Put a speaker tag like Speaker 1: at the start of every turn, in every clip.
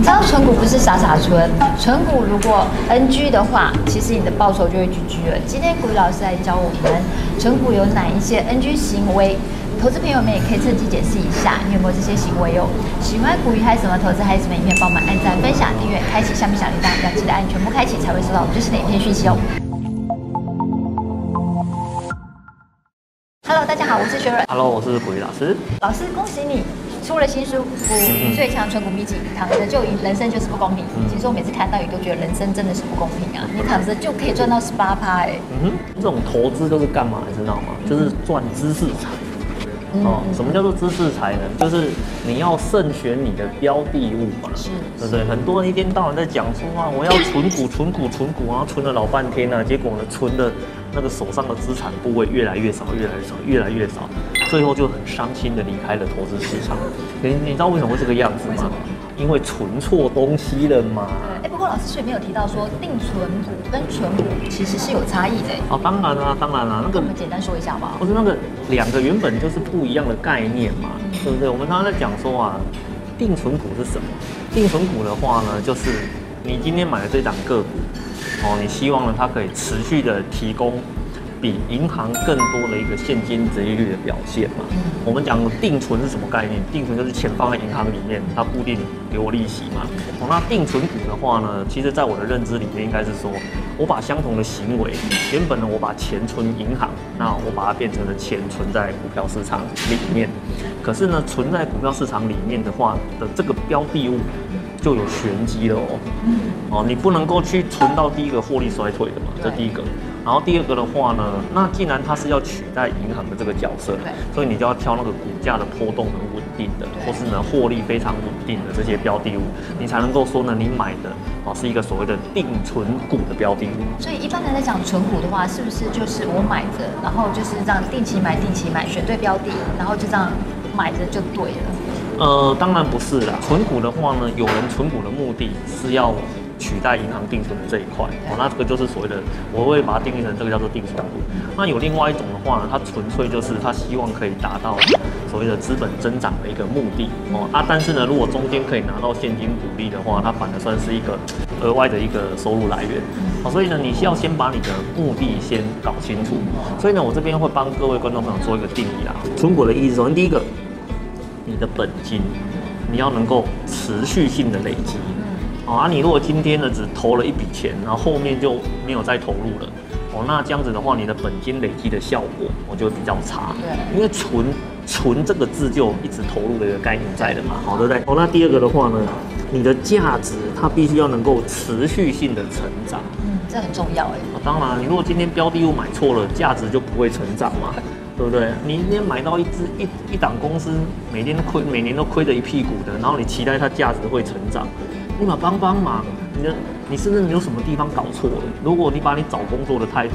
Speaker 1: 你知道存股不是傻傻存，存股如果 NG 的话，其实你的报酬就会 GG 了。今天古雨老师来教我们存股有哪一些 NG 行为，投资朋友们也可以趁机解释一下，你有没有这些行为哟、哦？喜欢股鱼还是什么投资还是什么影片，帮我们按赞、分享、订阅、开启下面小铃铛，要记得按全部开启才会收到我们最新的影片讯息哦。Hello，大家好，我是雪瑞。
Speaker 2: Hello，我是古鱼老师。
Speaker 1: 老师，恭喜你出了新书《股最强存股秘籍》，躺着就赢，人生就是不公平。其实我每次看到你都觉得人生真的是不公平啊！你躺着就可以赚到十八趴，哎。嗯哼，
Speaker 2: 这种投资都是干嘛？你知道吗？就是赚知识财。哦，什么叫做知识才能？就是你要慎选你的标的物嘛，是，对不对？很多人一天到晚在讲说啊，我要存股、存股、存股，然后存了老半天啊，结果呢，存的那个手上的资产部位越来越少，越来越少，越来越少，最后就很伤心的离开了投资市场。你你知道为什么会这个样子吗？因为存错东西了嘛。
Speaker 1: 老师却没有提到说定存股跟存股其实是有差异的。
Speaker 2: 哦，当然啦，当然啦，那个我
Speaker 1: 们简单说一下好不好？
Speaker 2: 不是那个两个原本就是不一样的概念嘛，对不对？我们刚刚在讲说啊，定存股是什么？定存股的话呢，就是你今天买的这档个股，哦，你希望呢它可以持续的提供。比银行更多的一个现金殖利率的表现嘛？我们讲定存是什么概念？定存就是钱放在银行里面，它固定给我利息嘛。哦，那定存股的话呢，其实在我的认知里面，应该是说我把相同的行为，原本呢我把钱存银行，那我把它变成了钱存在股票市场里面。可是呢，存在股票市场里面的话的这个标的物就有玄机了哦。哦，你不能够去存到第一个获利衰退的嘛，这第一个。然后第二个的话呢，那既然它是要取代银行的这个角色，对，所以你就要挑那个股价的波动很稳定的，或是呢获利非常稳定的这些标的物，你才能够说呢，你买的啊是一个所谓的定存股的标的物。
Speaker 1: 所以一般人在讲存股的话，是不是就是我买着，然后就是这样定期买定期买，选对标的，然后就这样买着就对了？
Speaker 2: 呃，当然不是啦。存股的话呢，有人存股的目的是要。取代银行定存的这一块哦，那这个就是所谓的，我会把它定义成这个叫做定存股。那有另外一种的话呢，它纯粹就是它希望可以达到所谓的资本增长的一个目的哦啊，但是呢，如果中间可以拿到现金股利的话，它反而算是一个额外的一个收入来源。好，所以呢，你需要先把你的目的先搞清楚。所以呢，我这边会帮各位观众朋友做一个定义啦。存股的意思，首先第一个，你的本金你要能够持续性的累积。啊，你如果今天呢只投了一笔钱，然后后面就没有再投入了，哦，那这样子的话，你的本金累积的效果我就会比较差。对，因为存存这个字就一直投入的一个概念在的嘛，好，对不对？哦，那第二个的话呢，你的价值它必须要能够持续性的成长。
Speaker 1: 嗯，这很重要哎。啊，
Speaker 2: 当然，你如果今天标的物买错了，价值就不会成长嘛，对不对？你今天买到一只一一档公司，每天都亏，每年都亏着一屁股的，然后你期待它价值会成长。立马帮帮忙，你的你是不是有什么地方搞错了？如果你把你找工作的态度，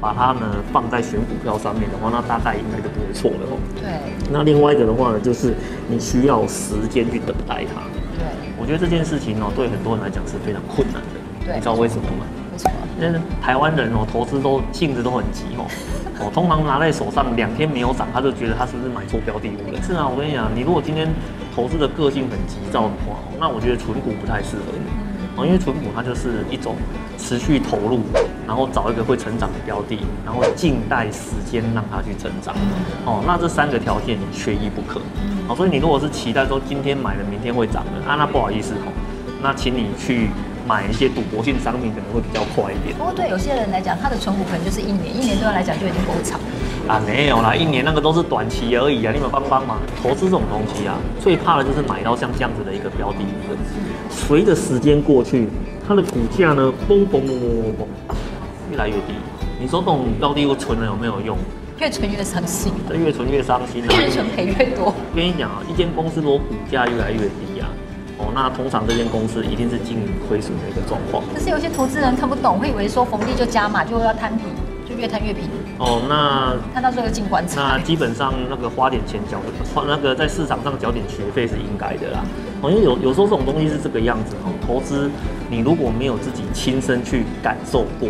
Speaker 2: 把它呢放在选股票上面的话，那大概应该就不会错了哦。对。那另外一个的话呢，就是你需要时间去等待它。对。我觉得这件事情哦，对很多人来讲是非常困难的。对。你知道为什么吗？为什么？因为台湾人哦，投资都性子都很急哦。哦，通常拿在手上两天没有涨，他就觉得他是不是买错标的物了？是啊，我跟你讲，你如果今天投资的个性很急躁的话，那我觉得纯股不太适合你。哦，因为存股它就是一种持续投入，然后找一个会成长的标的，然后静待时间让它去成长。哦，那这三个条件你缺一不可。哦，所以你如果是期待说今天买了明天会涨的，啊，那不好意思哦，那请你去。买一些赌博性商品可能会比较快一点。不过对有些人来讲，他的存股可能就是一年，一年对他来讲就已经够长了。啊，没有啦，一年那个都是短期而已啊，你们帮帮忙。投资这种东西啊，最怕的就是买到像这样子的一个标的物，随着时间过去，它的股价呢，嘣嘣嘣嘣嘣嘣，越来越低。你说这种标的物存了有没有用？越存越伤心。这越存越伤心啊，越存赔越多。我跟你讲啊，一间公司如果股价越来越低啊。哦，那通常这间公司一定是经营亏损的一个状况。可是有些投资人看不懂，会以为说逢低就加码就要摊平，就越摊越平。哦，那看到最后进棺材。那基本上那个花点钱缴，花那个在市场上缴点学费是应该的啦。哦，因为有有时候这种东西是这个样子哦，投资你如果没有自己亲身去感受过，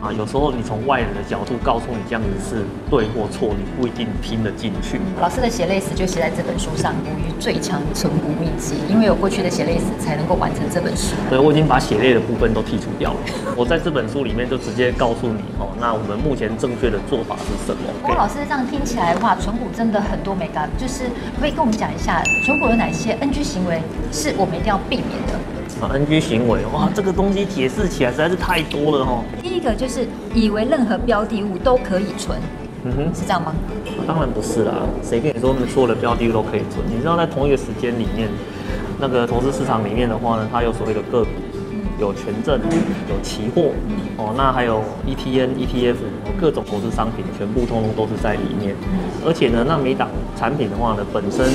Speaker 2: 啊，有时候你从外人的角度告诉你这样子是对或错，你不一定听得进去。
Speaker 1: 老师的血泪史就写在这本书上，《鱼最强存股秘籍》，因为有过去的血泪史，才能够完成这本书。
Speaker 2: 对，我已经把血泪的部分都剔除掉了。我在这本书里面就直接告诉你哦，那我们目前正确的做法是什么？
Speaker 1: 不过老师这样听起来的话，存股真的很多美感，就是可以跟我们讲一下，存股有哪些 NG 行为是我们一定要避免的？
Speaker 2: 啊，NG 行为哇，这个东西解释起来实在是太多了哈。
Speaker 1: 第一个就是以为任何标的物都可以存，嗯哼，是这样吗？
Speaker 2: 当然不是啦，谁跟你说所有的标的物都可以存？你知道在同一个时间里面，那个投资市场里面的话呢，它有所谓的个股，有权证，有期货，哦，那还有 ETN、ETF，各种投资商品全部通通都是在里面。而且呢，那每档产品的话呢，本身。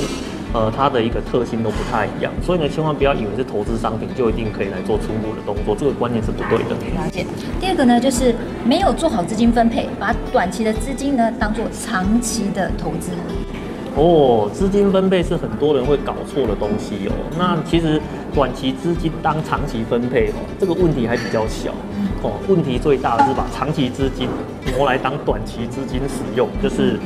Speaker 2: 呃，它的一个特性都不太一样，所以呢，千万不要以为是投资商品就一定可以来做初步的动作，这个观念是不对的。
Speaker 1: 了解。第二个呢，就是没有做好资金分配，把短期的资金呢当做长期的投资。
Speaker 2: 哦，资金分配是很多人会搞错的东西哦。那其实短期资金当长期分配哦，这个问题还比较小。哦，问题最大的是把长期资金挪来当短期资金使用，就是。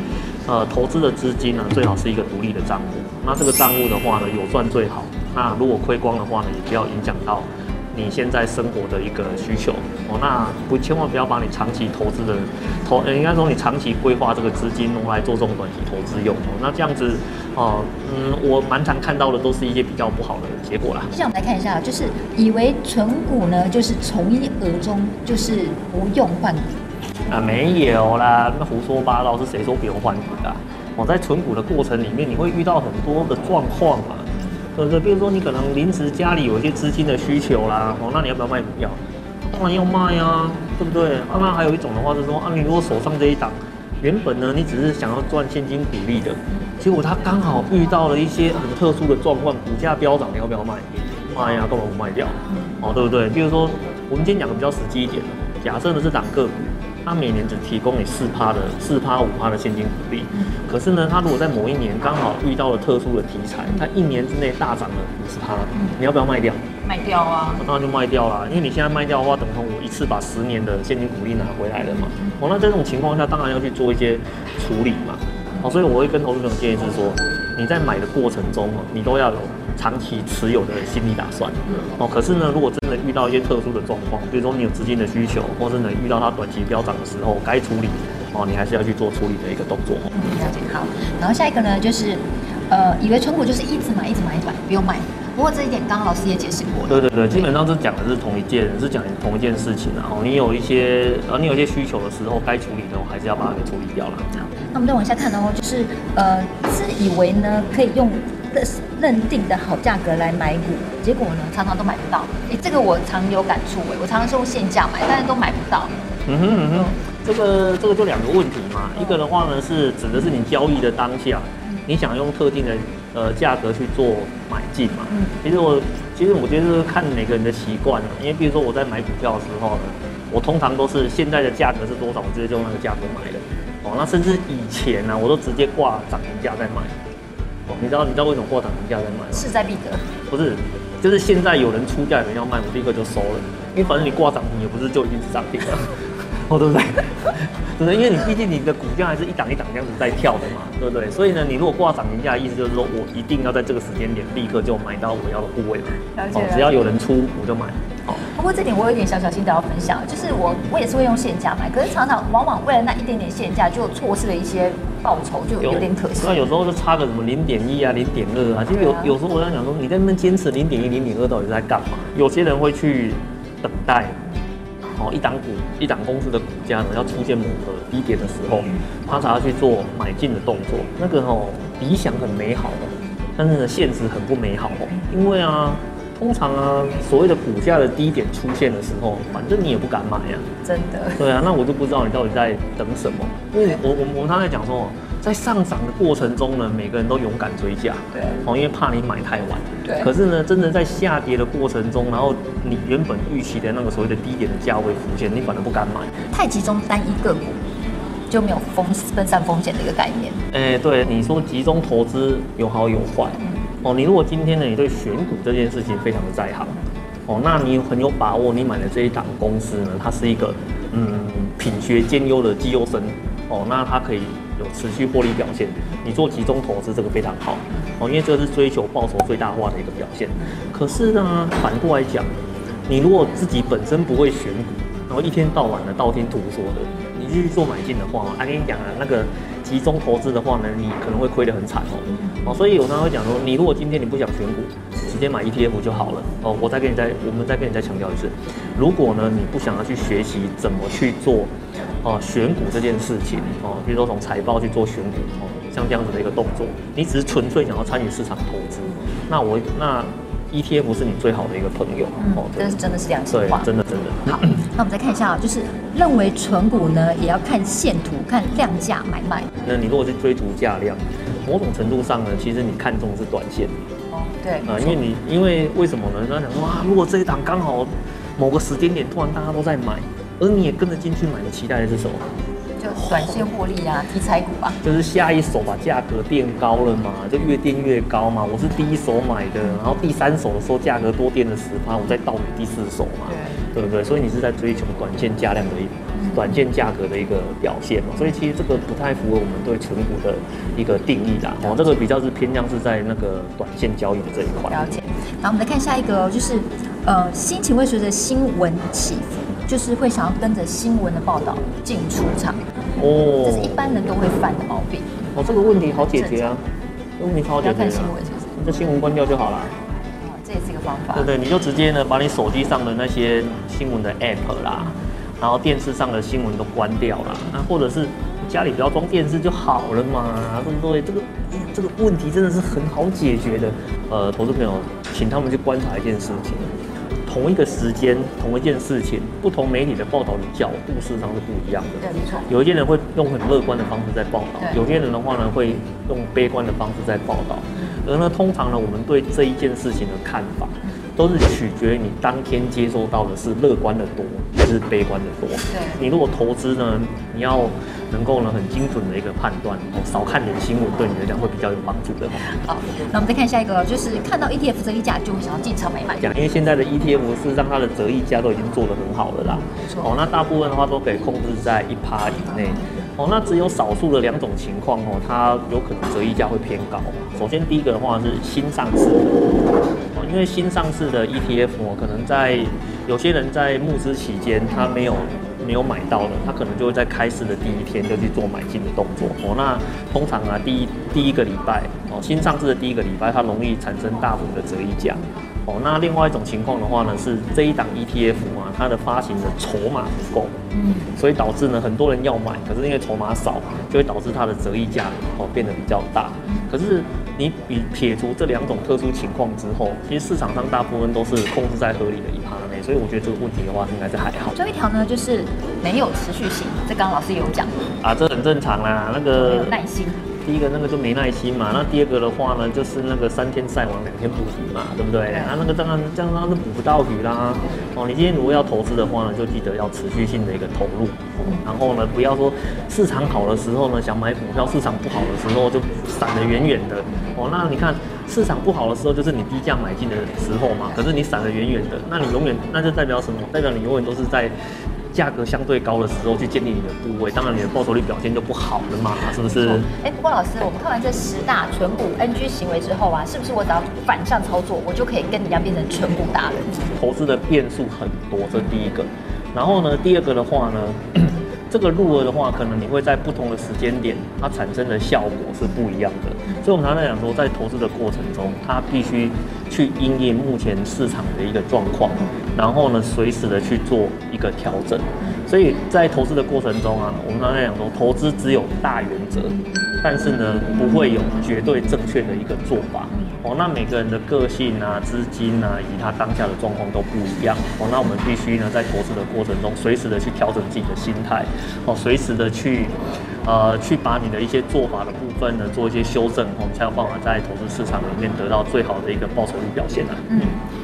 Speaker 2: 呃，投资的资金呢，最好是一个独立的账户。那这个账户的话呢，有赚最好。那如果亏光的话呢，也不要影响到你现在生活的一个需求哦。那不，千万不要把你长期投资的投，应该说你长期规划这个资金用来做这种短期投资用哦。那这样子，哦，嗯，我蛮常看到的都是一些比较不好的结果啦。
Speaker 1: 接下来我们来看一下，就是以为存股呢，就是从一而终，就是不用换股。
Speaker 2: 啊，没有啦，那胡说八道，是谁说不用换股的？我在存股的过程里面，你会遇到很多的状况嘛，对不对？比如说你可能临时家里有一些资金的需求啦，哦，那你要不要卖股票？当然要卖啊，对不对？当然还有一种的话是说，啊，你如果手上这一档，原本呢你只是想要赚现金股利的，结果它刚好遇到了一些很特殊的状况，股价飙涨，你要不要卖？卖呀，干嘛不卖掉？哦，对不对？比如说我们今天讲的比较实际一点，假设呢是档个股。他每年只提供你四趴的四趴五趴的现金股利，可是呢，他如果在某一年刚好遇到了特殊的题材，他一年之内大涨了五十趴，你要不要卖掉？
Speaker 1: 卖掉啊！
Speaker 2: 当然就卖掉啦，因为你现在卖掉的话，等同我一次把十年的现金股利拿回来了嘛。哦，那在这种情况下，当然要去做一些处理嘛。哦，所以我会跟投资朋友建议是说，你在买的过程中哦你都要有。长期持有的心理打算哦，可是呢，如果真的遇到一些特殊的状况，比如说你有资金的需求，或是呢遇到它短期飙涨的时候，该处理哦，你还是要去做处理的一个动作。
Speaker 1: 嗯，了解。好，然后下一个呢，就是呃，以为存股就是一直买，一直买，一直买，不用卖。不过这一点刚刚老师也解释过了。对
Speaker 2: 对对，基本上是讲的是同一件，是讲同一件事情然后，你有一些呃，你有一些需求的时候，该处理的还是要把它给处理掉了。
Speaker 1: 好，那我们再往下看的话，就是呃，自以为呢可以用。的认定的好价格来买股，结果呢常常都买不到。哎，这个我常有感触哎，我常常是用现价买，但是都买不到。
Speaker 2: 嗯哼嗯哼，这个这个就两个问题嘛，一个的话呢是指的是你交易的当下，你想用特定的呃价格去做买进嘛。嗯，其实我其实我觉得是看每个人的习惯了，因为比如说我在买股票的时候呢，我通常都是现在的价格是多少，我直接就用那个价格买的。哦，那甚至以前呢，我都直接挂涨停价在卖。哦。你知道你知道为什么挂涨停价在卖吗？
Speaker 1: 势在必得。
Speaker 2: 不是，就是现在有人出价，有人要卖，我立刻就收了。因为反正你挂涨停也不是就已经是涨停了，哦，对不对？对不对？因为你毕竟你的股价还是一档一档这样子在跳的嘛，对不对？所以呢，你如果挂涨停价，意思就是说我一定要在这个时间点立刻就买到我要的部位嘛。了解。只要有人出，我就买。好。
Speaker 1: 不过这点我有点小小心得要分享，就是我我也是会用现价买，可是常常往往为了那一点点现价，就错失了一些。报酬就有点可惜，
Speaker 2: 那有时候就差个什么零点一啊、零点二啊，其实有有时候我在想说，你在那边坚持零点一、零点二到底在干嘛？有些人会去等待，哦，一档股、一档公司的股价呢要出现某个低点的时候，他才要去做买进的动作。那个哦，理想很美好哦，但是呢，现实很不美好哦，因为啊。通常啊，所谓的股价的低点出现的时候，反正你也不敢买呀、啊。
Speaker 1: 真的。
Speaker 2: 对啊，那我就不知道你到底在等什么。因为我我我们刚才讲说，在上涨的过程中呢，每个人都勇敢追价。对。哦，因为怕你买太晚。对。可是呢，真的在下跌的过程中，然后你原本预期的那个所谓的低点的价位浮现，你反而不敢买。
Speaker 1: 太集中单一个股，就没有风分散风险的一个概念。
Speaker 2: 哎，对，你说集中投资有好有坏。嗯哦，你如果今天呢，你对选股这件事情非常的在行，哦，哦，那你很有把握，你买的这一档公司呢，它是一个嗯品学兼优的绩优生哦，那它可以有持续获利表现。你做集中投资这个非常好哦，因为这个是追求报酬最大化的一个表现。可是呢，反过来讲，你如果自己本身不会选股，然后一天到晚的道听途说的，你继续做买进的话，啊，跟你讲啊，那个集中投资的话呢，你可能会亏得很惨哦。哦，所以我常常会讲说，你如果今天你不想选股，直接买 ETF 就好了哦。我再跟你再，我们再跟你再强调一次，如果呢你不想要去学习怎么去做哦选股这件事情哦，比如说从财报去做选股哦，像这样子的一个动作，你只是纯粹想要参与市场投资，那我那。ETF 是你最好的一个朋友，
Speaker 1: 嗯、哦，这是真的是良心话，
Speaker 2: 真的真的。
Speaker 1: 好，那我们再看一下，就是认为存股呢，也要看线图、看量价买卖。
Speaker 2: 那你如果是追逐价量，某种程度上呢，其实你看中的是短线。
Speaker 1: 哦，对。啊、
Speaker 2: 呃，因为你因为为什么呢？他想说啊，如果这一档刚好某个时间点突然大家都在买，而你也跟着进去买，的期待的是什么？
Speaker 1: 就短线获利啊，题材股啊，
Speaker 2: 就是下一手把价格垫高了嘛，就越垫越高嘛。我是第一手买的，然后第三手的时候价格多垫了十趴，我再倒给第四手嘛，对，对不对？所以你是在追求短线价量的一短线价格的一个表现嘛。所以其实这个不太符合我们对存股的一个定义啦。哦，这个比较是偏向是在那个短线交易的这一块。
Speaker 1: 了解。然后我们来看下一个，就是呃，心情会随着新闻起伏。就是会想要跟着新闻的报道进出场，哦，这是一般人都会犯的毛病。
Speaker 2: 哦，这个问题好解决啊，这个问题好解决啊。
Speaker 1: 要看新闻是不是？
Speaker 2: 你这新闻关掉就好了。
Speaker 1: 哦，这也是一个方法。
Speaker 2: 对对，你就直接呢把你手机上的那些新闻的 app 啦，然后电视上的新闻都关掉啦，那或者是家里不要装电视就好了嘛，对不对？这个这个问题真的是很好解决的。呃，投资朋友，请他们去观察一件事情。同一个时间，同一件事情，不同媒体的报道的角度事实上是不一样的。
Speaker 1: 对，没错。
Speaker 2: 有一些人会用很乐观的方式在报道，有些人的话呢会用悲观的方式在报道。而呢，通常呢，我们对这一件事情的看法，都是取决于你当天接收到的是乐观的多还是悲观的多。对。你如果投资呢，你要。能够呢很精准的一个判断，哦，少看点新闻对你来讲会比较有帮助的。
Speaker 1: 好，那我们再看下一个，就是看到 ETF 折溢价就会想要进场买卖。
Speaker 2: 讲，因为现在的 ETF 是让它的折溢价都已经做得很好了啦。哦，那大部分的话都可以控制在一趴以内。哦，那只有少数的两种情况哦，它有可能折溢价会偏高。首先第一个的话是新上市因为新上市的 ETF 哦，可能在有些人在募资期间他没有。没有买到的，他可能就会在开市的第一天就去做买进的动作哦。那通常啊，第一第一个礼拜哦，新上市的第一个礼拜，它容易产生大幅的折溢价哦。那另外一种情况的话呢，是这一档 ETF 啊，它的发行的筹码不够，嗯，所以导致呢很多人要买，可是因为筹码少，就会导致它的折溢价哦变得比较大。可是你比撇除这两种特殊情况之后，其实市场上大部分都是控制在合理的一趴内，所以我觉得这个问题的话应该是还好。
Speaker 1: 最后一条呢，就是没有持续性，这刚刚老师有讲
Speaker 2: 啊，这很正常啦，那
Speaker 1: 个有耐心。
Speaker 2: 第一个那个就没耐心嘛，那第二个的话呢，就是那个三天晒网两天捕鱼嘛，对不对？啊，那个当然这样他就捕不到鱼啦。哦，你今天如果要投资的话呢，就记得要持续性的一个投入。然后呢，不要说市场好的时候呢想买股票，市场不好的时候就闪得远远的。哦，那你看市场不好的时候就是你低价买进的时候嘛，可是你闪得远远的，那你永远那就代表什么？代表你永远都是在。价格相对高的时候去建立你的部位，当然你的报酬率表现就不好了嘛，是不是？
Speaker 1: 哎、欸，不过老师，我们看完这十大纯股 NG 行为之后啊，是不是我只要反向操作，我就可以跟人家变成纯股达人？
Speaker 2: 投资的变数很多，这第一个。然后呢，第二个的话呢，这个入额的话，可能你会在不同的时间点，它产生的效果是不一样的。所以，我们常常讲说，在投资的过程中，它必须去因应目前市场的一个状况。然后呢，随时的去做一个调整，所以在投资的过程中啊，我们刚才讲说，投资只有大原则，但是呢，不会有绝对正确的一个做法。哦，那每个人的个性啊、资金啊，以及他当下的状况都不一样。哦，那我们必须呢，在投资的过程中，随时的去调整自己的心态，哦，随时的去。呃，去把你的一些做法的部分呢做一些修正，我们才有办法在投资市场里面得到最好的一个报酬率表现啊。
Speaker 1: 嗯。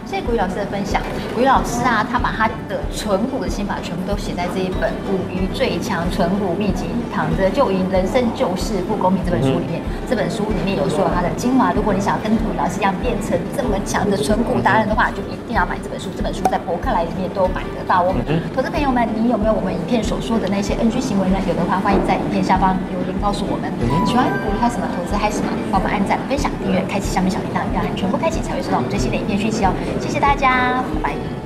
Speaker 1: 谢谢古雨老师的分享。古雨老师啊，他把他的存股的心法全部都写在这一本《股鱼最强存股秘籍：躺着就赢，人生就是不公平》这本书里面。嗯、这本书里面有说他的精华。如果你想要跟古雨老师一样变成这么强的存股达人的话，就一定要买这本书。这本书在博客来里面都有买得到哦。嗯、投资朋友们，你有没有我们影片所说的那些 NG 行为呢？有的话，欢迎在影片下方留言告诉我们。嗯、喜欢股鱼嗨什么投资嗨什么，帮我们按赞、分享、订阅、开启下面小铃铛，让你全部开启才会收到我们最新的影片讯息哦。谢谢大家拜拜。